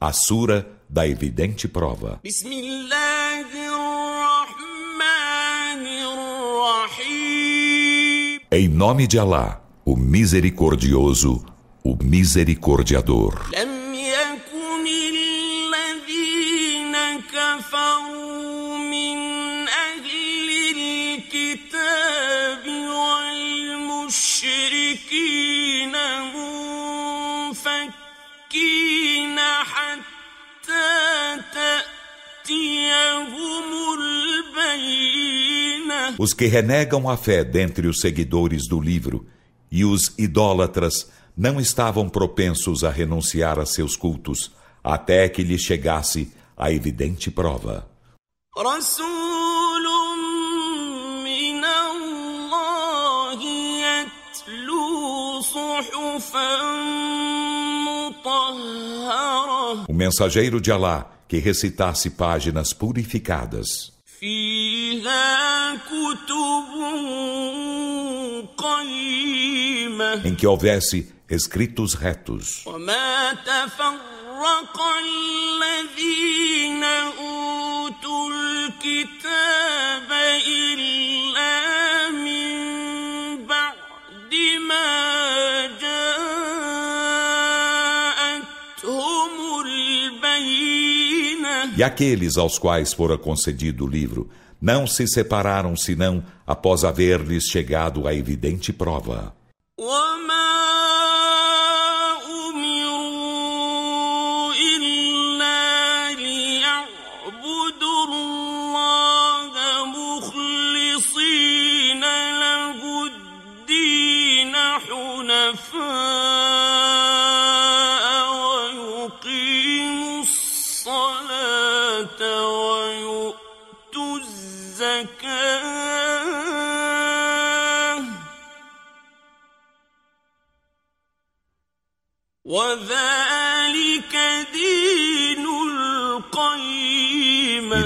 a Sura da evidente prova. Em nome de Alá, o misericordioso, o misericordiador. Os que renegam a fé dentre os seguidores do livro e os idólatras não estavam propensos a renunciar a seus cultos até que lhes chegasse a evidente prova. O mensageiro de Alá que recitasse páginas purificadas em que houvesse escritos retos. E aqueles aos quais fora concedido o livro não se separaram senão após haver-lhes chegado a evidente prova.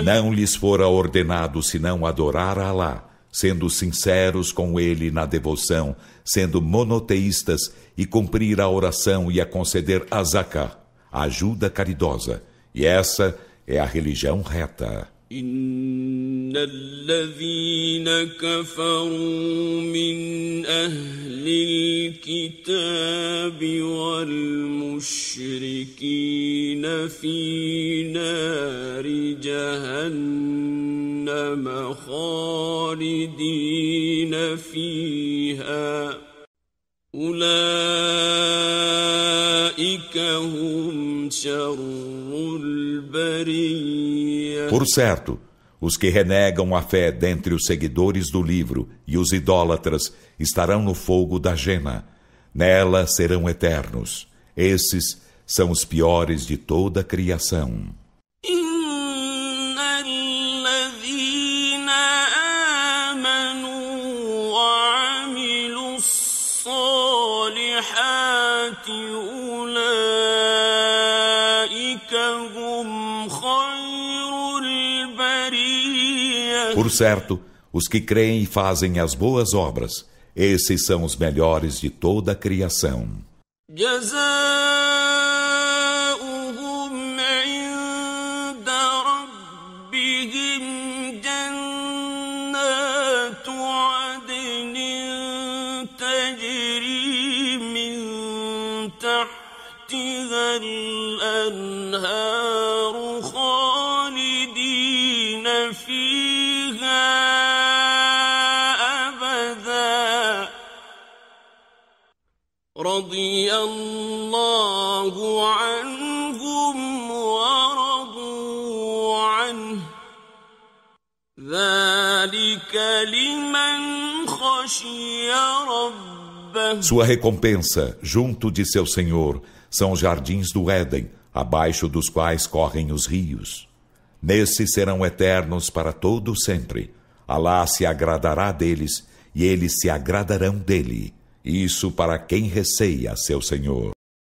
E não lhes fora ordenado senão adorar a Alá, sendo sinceros com ele na devoção, sendo monoteístas e cumprir a oração e a conceder a a ajuda caridosa. E essa é a religião reta. ان الذين كفروا من أهل الكتاب والمشركين في نار جهنم خالدين فيها اولئك هم شر Por certo, os que renegam a fé dentre os seguidores do livro e os idólatras estarão no fogo da gena. Nela serão eternos. Esses são os piores de toda a criação. Por certo, os que creem e fazem as boas obras, esses são os melhores de toda a criação. الأنهار رضي الله عنهم ورضوا عنه ذلك لمن خشي ربه Sua recompensa, junto de seu Senhor, são os jardins do Éden, abaixo dos quais correm os rios. Nesses serão eternos para todo sempre. Alá se agradará deles e eles se agradarão dele. Isso para quem receia seu Senhor.